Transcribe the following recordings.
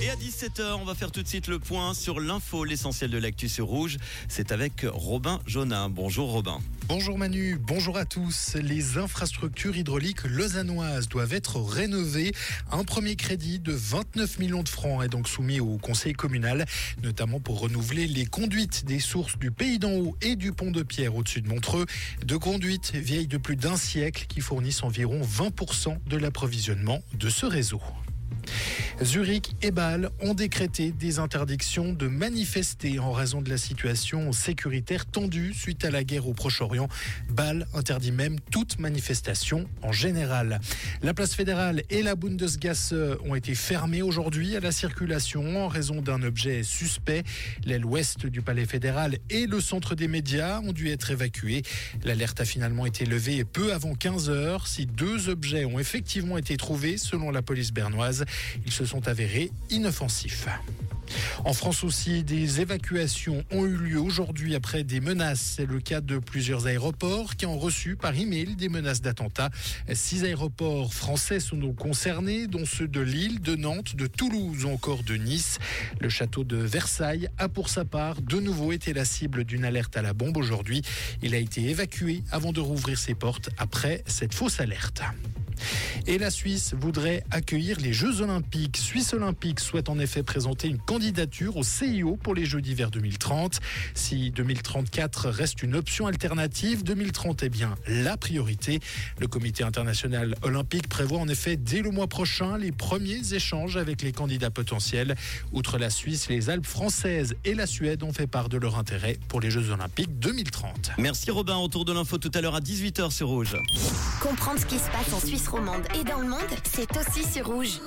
Et à 17h, on va faire tout de suite le point sur l'info, l'essentiel de l'actu Rouge. C'est avec Robin Jonin. Bonjour Robin. Bonjour Manu, bonjour à tous. Les infrastructures hydrauliques lausannoises doivent être rénovées. Un premier crédit de 29 millions de francs est donc soumis au conseil communal, notamment pour renouveler les conduites des sources du Pays d'en haut et du pont de Pierre au-dessus de Montreux. Deux conduites vieilles de plus d'un siècle qui fournissent environ 20% de l'approvisionnement de ce réseau. Zurich et Bâle ont décrété des interdictions de manifester en raison de la situation sécuritaire tendue suite à la guerre au Proche-Orient. Bâle interdit même toute manifestation en général. La place fédérale et la Bundesgasse ont été fermées aujourd'hui à la circulation en raison d'un objet suspect. L'aile ouest du palais fédéral et le centre des médias ont dû être évacués. L'alerte a finalement été levée peu avant 15 heures. Si deux objets ont effectivement été trouvés selon la police bernoise, sont avérés inoffensifs. En France aussi, des évacuations ont eu lieu aujourd'hui après des menaces. C'est le cas de plusieurs aéroports qui ont reçu par email des menaces d'attentats. Six aéroports français sont donc concernés, dont ceux de Lille, de Nantes, de Toulouse ou encore de Nice. Le château de Versailles a pour sa part de nouveau été la cible d'une alerte à la bombe aujourd'hui. Il a été évacué avant de rouvrir ses portes après cette fausse alerte. Et la Suisse voudrait accueillir les Jeux Olympiques. Suisse Olympique souhaite en effet présenter une candidature au CIO pour les Jeux d'hiver 2030. Si 2034 reste une option alternative, 2030 est bien la priorité. Le comité international olympique prévoit en effet dès le mois prochain les premiers échanges avec les candidats potentiels. Outre la Suisse, les Alpes françaises et la Suède ont fait part de leur intérêt pour les Jeux Olympiques 2030. Merci Robin, autour de l'info tout à l'heure à 18h sur Rouge. Comprendre ce qui se passe en Suisse et dans le monde, c'est aussi sur Rouge.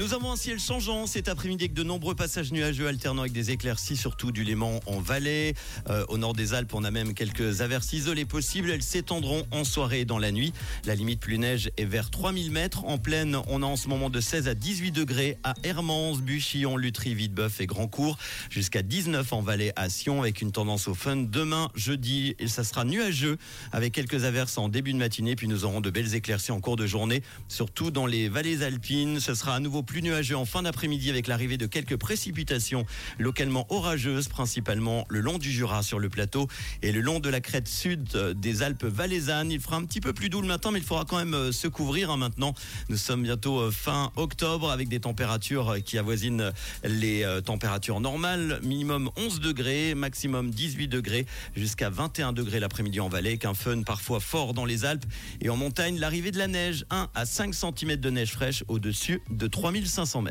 Nous avons un ciel changeant cet après-midi avec de nombreux passages nuageux alternant avec des éclaircies, surtout du Léman en Valais. Euh, au nord des Alpes, on a même quelques averses isolées possibles. Elles s'étendront en soirée et dans la nuit. La limite plus neige est vers 3000 mètres. En plaine, on a en ce moment de 16 à 18 degrés à Hermance, Buchillon, Lutry, Vitebeuf et Grandcourt. Jusqu'à 19 en Valais à Sion avec une tendance au fun. Demain, jeudi, et ça sera nuageux avec quelques averses en début de matinée. Puis nous aurons de belles éclaircies en cours de journée, surtout dans les vallées alpines. Ce sera à nouveau plus nuageux en fin d'après-midi avec l'arrivée de quelques précipitations localement orageuses, principalement le long du Jura sur le plateau et le long de la crête sud euh, des Alpes valaisannes. Il fera un petit peu plus doux le matin, mais il faudra quand même euh, se couvrir hein, maintenant. Nous sommes bientôt euh, fin octobre avec des températures qui avoisinent les températures normales. Minimum 11 degrés, maximum 18 degrés, jusqu'à 21 degrés l'après-midi en vallée, qu'un fun parfois fort dans les Alpes. Et en montagne, l'arrivée de la neige, 1 à 5 cm de neige fraîche au-dessus de 3500 mètres.